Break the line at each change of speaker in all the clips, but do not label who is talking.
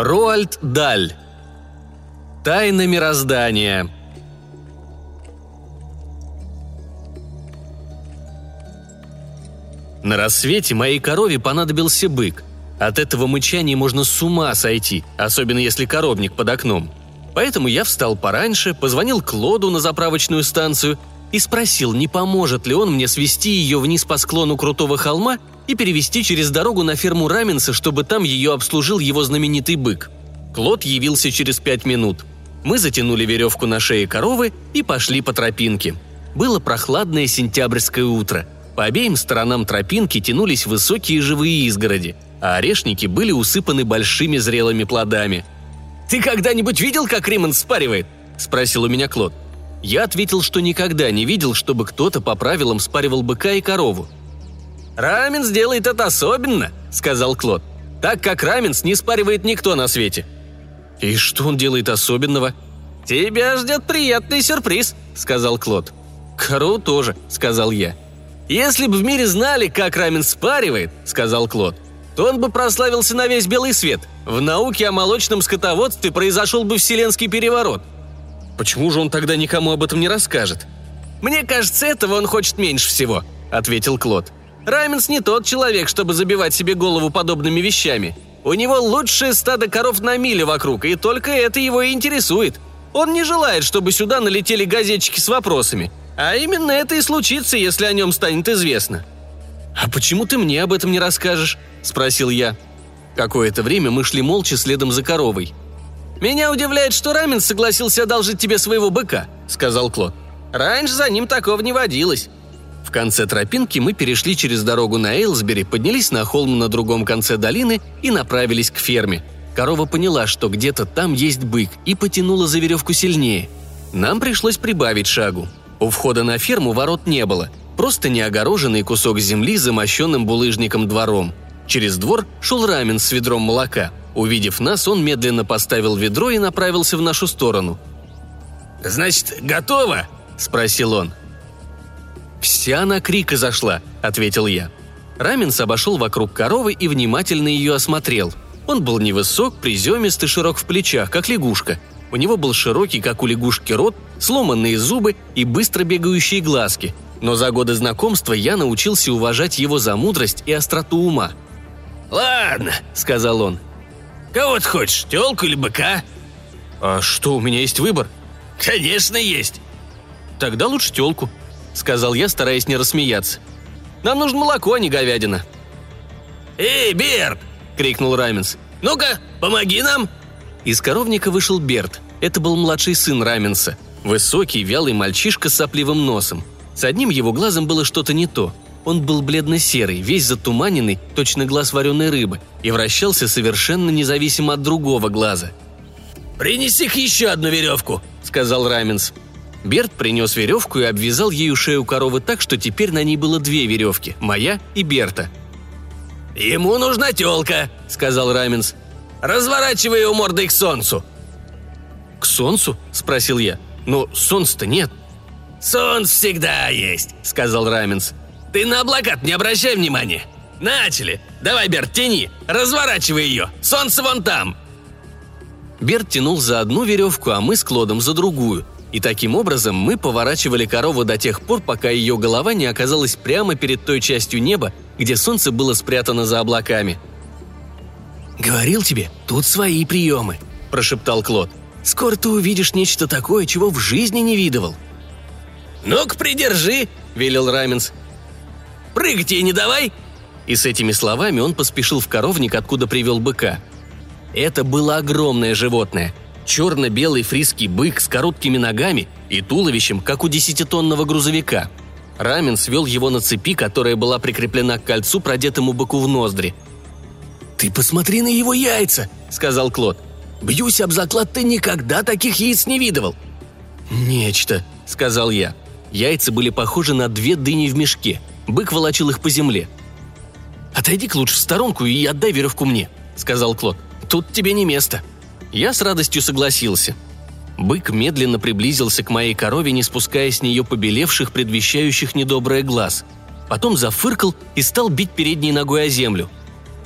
Роальд Даль. Тайна мироздания. На рассвете моей корове понадобился бык. От этого мычания можно с ума сойти, особенно если коровник под окном. Поэтому я встал пораньше, позвонил Клоду на заправочную станцию и спросил, не поможет ли он мне свести ее вниз по склону крутого холма и перевести через дорогу на ферму Раменса, чтобы там ее обслужил его знаменитый бык. Клод явился через пять минут. Мы затянули веревку на шее коровы и пошли по тропинке. Было прохладное сентябрьское утро. По обеим сторонам тропинки тянулись высокие живые изгороди, а орешники были усыпаны большими зрелыми плодами. «Ты когда-нибудь видел, как Риммонд спаривает?» – спросил у меня Клод. Я ответил, что никогда не видел, чтобы кто-то по правилам спаривал быка и корову. «Раменс делает это особенно», — сказал Клод. «Так как Раменс не спаривает никто на свете». «И что он делает особенного?» «Тебя ждет приятный сюрприз», — сказал Клод. «Корову тоже», — сказал я. «Если бы в мире знали, как Раменс спаривает», — сказал Клод, то он бы прославился на весь белый свет. В науке о молочном скотоводстве произошел бы вселенский переворот — Почему же он тогда никому об этом не расскажет? «Мне кажется, этого он хочет меньше всего», — ответил Клод. «Райменс не тот человек, чтобы забивать себе голову подобными вещами. У него лучшее стадо коров на миле вокруг, и только это его и интересует. Он не желает, чтобы сюда налетели газетчики с вопросами. А именно это и случится, если о нем станет известно». «А почему ты мне об этом не расскажешь?» – спросил я. Какое-то время мы шли молча следом за коровой – «Меня удивляет, что Рамен согласился одолжить тебе своего быка», — сказал Клод. «Раньше за ним такого не водилось». В конце тропинки мы перешли через дорогу на Эйлсбери, поднялись на холм на другом конце долины и направились к ферме. Корова поняла, что где-то там есть бык, и потянула за веревку сильнее. Нам пришлось прибавить шагу. У входа на ферму ворот не было, просто неогороженный кусок земли, замощенным булыжником двором. Через двор шел рамен с ведром молока – Увидев нас, он медленно поставил ведро и направился в нашу сторону.
«Значит, готово?» – спросил он.
«Вся на крик изошла», – ответил я. Раменс обошел вокруг коровы и внимательно ее осмотрел. Он был невысок, приземист и широк в плечах, как лягушка. У него был широкий, как у лягушки, рот, сломанные зубы и быстро бегающие глазки. Но за годы знакомства я научился уважать его за мудрость и остроту ума.
«Ладно», — сказал он, Кого ты хочешь, телку или быка?»
«А что, у меня есть выбор?»
«Конечно есть!»
«Тогда лучше телку», — сказал я, стараясь не рассмеяться. «Нам нужно молоко, а не говядина».
«Эй, Берт!» — крикнул Раменс. «Ну-ка, помоги нам!»
Из коровника вышел Берт. Это был младший сын Раменса. Высокий, вялый мальчишка с сопливым носом. С одним его глазом было что-то не то — он был бледно-серый, весь затуманенный, точно глаз вареной рыбы, и вращался совершенно независимо от другого глаза.
«Принеси-ка еще одну веревку», — сказал Раменс.
Берт принес веревку и обвязал ею шею коровы так, что теперь на ней было две веревки – моя и Берта.
«Ему нужна телка», – сказал Раменс. «Разворачивай его мордой к солнцу».
«К солнцу?» – спросил я. «Но солнца-то нет».
«Солнце всегда есть», – сказал Раменс. Ты на облака не обращай внимания. Начали. Давай, Берт, тяни. Разворачивай ее. Солнце вон там.
Берт тянул за одну веревку, а мы с Клодом за другую. И таким образом мы поворачивали корову до тех пор, пока ее голова не оказалась прямо перед той частью неба, где солнце было спрятано за облаками.
«Говорил тебе, тут свои приемы», – прошептал Клод. «Скоро ты увидишь нечто такое, чего в жизни не видывал».
«Ну-ка, придержи», – велел Раменс. Прыгать ей не давай!»
И с этими словами он поспешил в коровник, откуда привел быка. Это было огромное животное. Черно-белый фриский бык с короткими ногами и туловищем, как у десятитонного грузовика. Рамен свел его на цепи, которая была прикреплена к кольцу, продетому быку в ноздри.
«Ты посмотри на его яйца!» — сказал Клод. «Бьюсь об заклад, ты никогда таких яиц не видывал!»
«Нечто», — сказал я. Яйца были похожи на две дыни в мешке — Бык волочил их по земле. «Отойди-ка лучше в сторонку и отдай веревку мне», — сказал Клод. «Тут тебе не место». Я с радостью согласился. Бык медленно приблизился к моей корове, не спуская с нее побелевших, предвещающих недоброе глаз. Потом зафыркал и стал бить передней ногой о землю.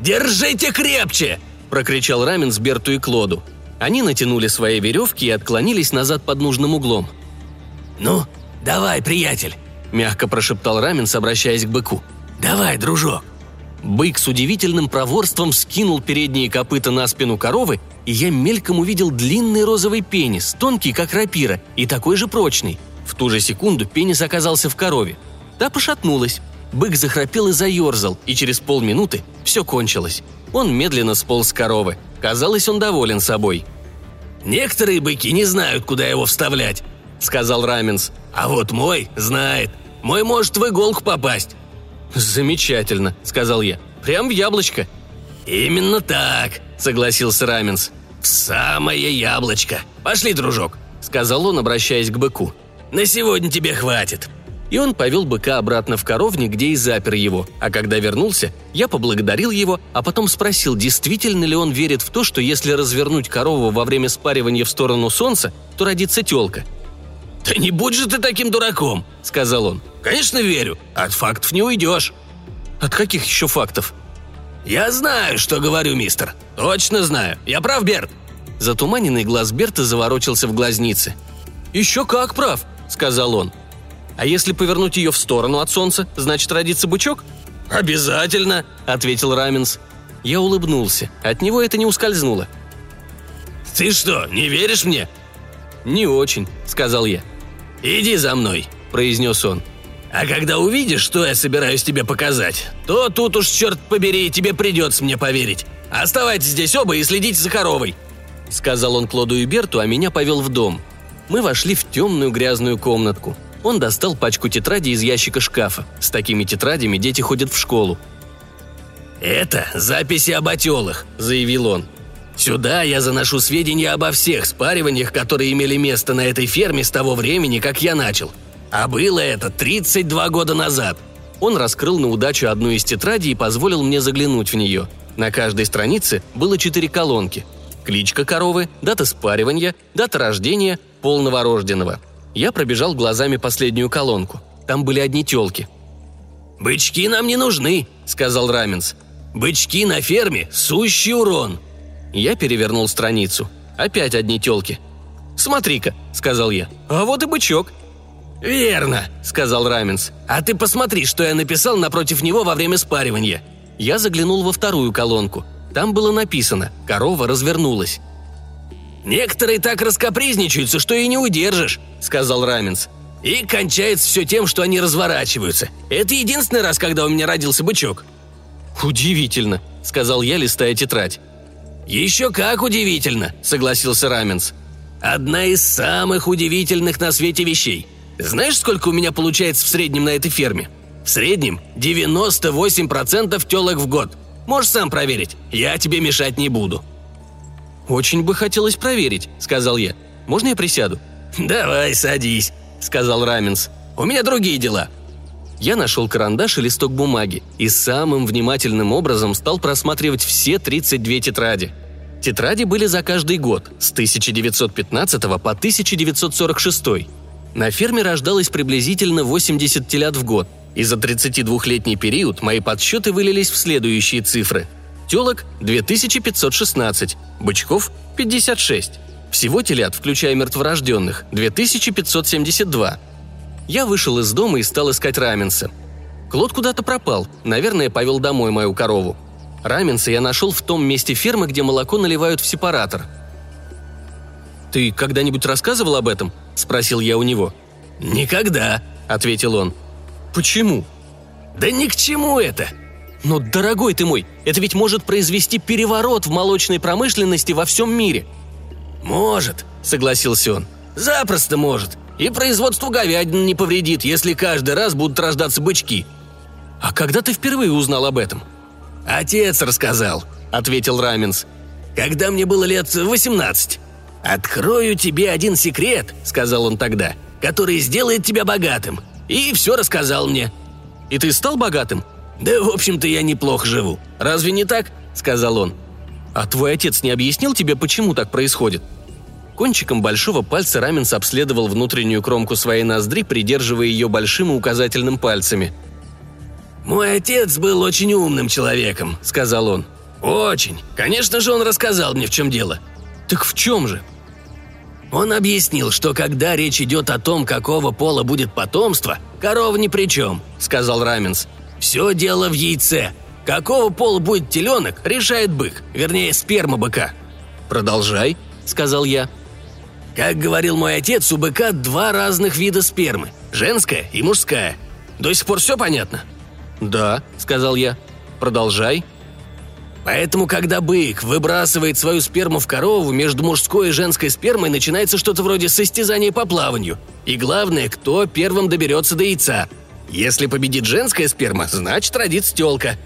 «Держите крепче!»
– прокричал Рамен с Берту и Клоду. Они натянули свои веревки и отклонились назад под нужным углом.
«Ну, давай, приятель», – мягко прошептал Раменс, обращаясь к быку. «Давай, дружок».
Бык с удивительным проворством скинул передние копыта на спину коровы, и я мельком увидел длинный розовый пенис, тонкий, как рапира, и такой же прочный. В ту же секунду пенис оказался в корове. Та пошатнулась. Бык захрапел и заерзал, и через полминуты все кончилось. Он медленно сполз с коровы. Казалось, он доволен собой.
«Некоторые быки не знают, куда его вставлять», — сказал Раменс. «А вот мой знает. Мой может в иголку попасть».
«Замечательно», — сказал я. «Прям в яблочко».
«Именно так», — согласился Раменс. «В самое яблочко. Пошли, дружок», — сказал он, обращаясь к быку. «На сегодня тебе хватит».
И он повел быка обратно в коровник, где и запер его. А когда вернулся, я поблагодарил его, а потом спросил, действительно ли он верит в то, что если развернуть корову во время спаривания в сторону солнца, то родится телка.
«Да не будь же ты таким дураком», — сказал он. «Конечно верю. От фактов не уйдешь».
«От каких еще фактов?»
«Я знаю, что говорю, мистер. Точно знаю. Я прав, Берт?»
Затуманенный глаз Берта заворочился в глазнице. «Еще как прав», — сказал он. «А если повернуть ее в сторону от солнца, значит родится бычок?»
«Обязательно», — ответил Раменс.
Я улыбнулся. От него это не ускользнуло.
«Ты что, не веришь мне?»
«Не очень», — сказал я.
«Иди за мной», — произнес он. «А когда увидишь, что я собираюсь тебе показать, то тут уж, черт побери, тебе придется мне поверить. Оставайтесь здесь оба и следите за коровой», —
сказал он Клоду и Берту, а меня повел в дом. Мы вошли в темную грязную комнатку. Он достал пачку тетрадей из ящика шкафа. С такими тетрадями дети ходят в школу.
«Это записи об отелах», — заявил он. Сюда я заношу сведения обо всех спариваниях, которые имели место на этой ферме с того времени, как я начал. А было это 32 года назад.
Он раскрыл на удачу одну из тетрадей и позволил мне заглянуть в нее. На каждой странице было четыре колонки. Кличка коровы, дата спаривания, дата рождения, пол новорожденного. Я пробежал глазами последнюю колонку. Там были одни телки.
«Бычки нам не нужны», — сказал Раменс. «Бычки на ферме — сущий урон.
Я перевернул страницу. Опять одни телки. «Смотри-ка», — сказал я. «А вот и бычок».
«Верно», — сказал Раменс. «А ты посмотри, что я написал напротив него во время спаривания».
Я заглянул во вторую колонку. Там было написано «Корова развернулась».
«Некоторые так раскопризничаются, что и не удержишь», — сказал Раменс. «И кончается все тем, что они разворачиваются. Это единственный раз, когда у меня родился бычок».
«Удивительно», — сказал я, листая тетрадь.
«Еще как удивительно», — согласился Раменс. «Одна из самых удивительных на свете вещей. Знаешь, сколько у меня получается в среднем на этой ферме? В среднем 98% телок в год. Можешь сам проверить, я тебе мешать не буду».
«Очень бы хотелось проверить», — сказал я. «Можно я присяду?»
«Давай, садись», — сказал Раменс. «У меня другие дела».
Я нашел карандаш и листок бумаги и самым внимательным образом стал просматривать все 32 тетради. Тетради были за каждый год, с 1915 по 1946. На ферме рождалось приблизительно 80 телят в год, и за 32-летний период мои подсчеты вылились в следующие цифры. Телок – 2516, бычков – 56. Всего телят, включая мертворожденных – 2572, я вышел из дома и стал искать Раменса. Клод куда-то пропал, наверное, повел домой мою корову. Раменса я нашел в том месте фермы, где молоко наливают в сепаратор. «Ты когда-нибудь рассказывал об этом?» – спросил я у него.
«Никогда», – ответил он.
«Почему?»
«Да ни к чему это!»
«Но, дорогой ты мой, это ведь может произвести переворот в молочной промышленности во всем мире!»
«Может», — согласился он. «Запросто может. И производству говядины не повредит, если каждый раз будут рождаться бычки».
«А когда ты впервые узнал об этом?»
«Отец рассказал», — ответил Раменс. «Когда мне было лет восемнадцать. «Открою тебе один секрет», — сказал он тогда, «который сделает тебя богатым». И все рассказал мне.
«И ты стал богатым?»
«Да, в общем-то, я неплохо живу. Разве не так?» — сказал он.
«А твой отец не объяснил тебе, почему так происходит?» Кончиком большого пальца Раменс обследовал внутреннюю кромку своей ноздри, придерживая ее большим и указательным пальцами.
«Мой отец был очень умным человеком», — сказал он. «Очень. Конечно же, он рассказал мне, в чем дело».
«Так в чем же?»
Он объяснил, что когда речь идет о том, какого пола будет потомство, корова ни при чем, сказал Раменс. Все дело в яйце. Какого пола будет теленок, решает бык, вернее, сперма быка.
Продолжай, сказал я.
Как говорил мой отец, у быка два разных вида спермы – женская и мужская. До сих пор все понятно?
Да, сказал я. Продолжай.
Поэтому, когда бык выбрасывает свою сперму в корову, между мужской и женской спермой начинается что-то вроде состязания по плаванию. И главное, кто первым доберется до яйца. Если победит женская сперма, значит родится телка.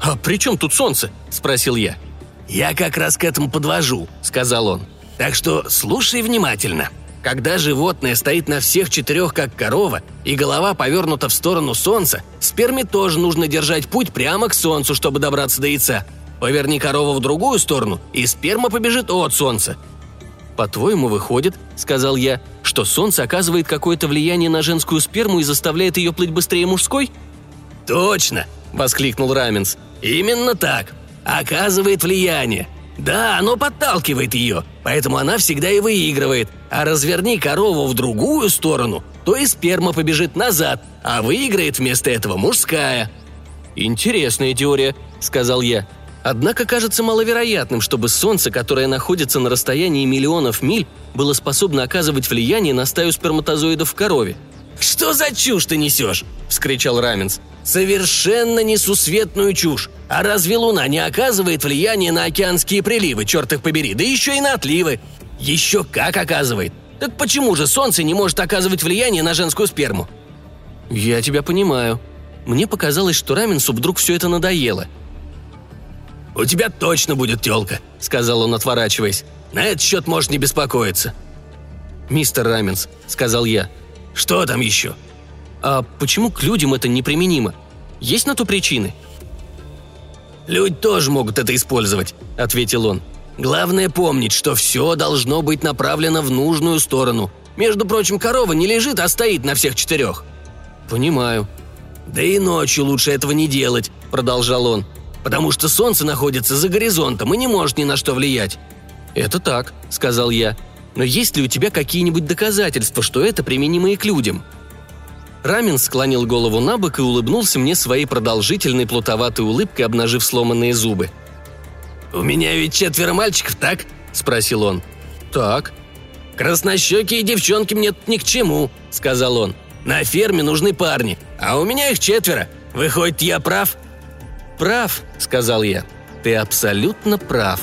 «А при чем тут солнце?» – спросил я.
«Я как раз к этому подвожу», – сказал он. «Так что слушай внимательно. Когда животное стоит на всех четырех, как корова, и голова повернута в сторону солнца, сперме тоже нужно держать путь прямо к солнцу, чтобы добраться до яйца. Поверни корову в другую сторону, и сперма побежит от солнца.
«По-твоему, выходит, — сказал я, — что солнце оказывает какое-то влияние на женскую сперму и заставляет ее плыть быстрее мужской?»
«Точно!» — воскликнул Раменс. «Именно так. Оказывает влияние. Да, оно подталкивает ее, поэтому она всегда и выигрывает. А разверни корову в другую сторону, то и сперма побежит назад, а выиграет вместо этого мужская».
«Интересная теория», — сказал я. Однако кажется маловероятным, чтобы Солнце, которое находится на расстоянии миллионов миль, было способно оказывать влияние на стаю сперматозоидов в корове.
«Что за чушь ты несешь?» – вскричал Раменс. «Совершенно несусветную чушь. А разве Луна не оказывает влияние на океанские приливы, черт их побери, да еще и на отливы? Еще как оказывает. Так почему же Солнце не может оказывать влияние на женскую сперму?»
«Я тебя понимаю. Мне показалось, что Раменсу вдруг все это надоело –
«У тебя точно будет телка», — сказал он, отворачиваясь. «На этот счет можешь не беспокоиться».
«Мистер Раменс», — сказал я.
«Что там еще?»
«А почему к людям это неприменимо? Есть на то причины?»
«Люди тоже могут это использовать», — ответил он. «Главное помнить, что все должно быть направлено в нужную сторону. Между прочим, корова не лежит, а стоит на всех четырех».
«Понимаю».
«Да и ночью лучше этого не делать», — продолжал он потому что солнце находится за горизонтом и не может ни на что влиять».
«Это так», — сказал я. «Но есть ли у тебя какие-нибудь доказательства, что это применимо и к людям?» Рамин склонил голову на бок и улыбнулся мне своей продолжительной плутоватой улыбкой, обнажив сломанные зубы.
«У меня ведь четверо мальчиков, так?» – спросил он.
«Так».
«Краснощекие девчонки мне тут ни к чему», – сказал он. «На ферме нужны парни, а у меня их четверо. Выходит, я прав?»
«Прав», — сказал я. «Ты абсолютно прав»,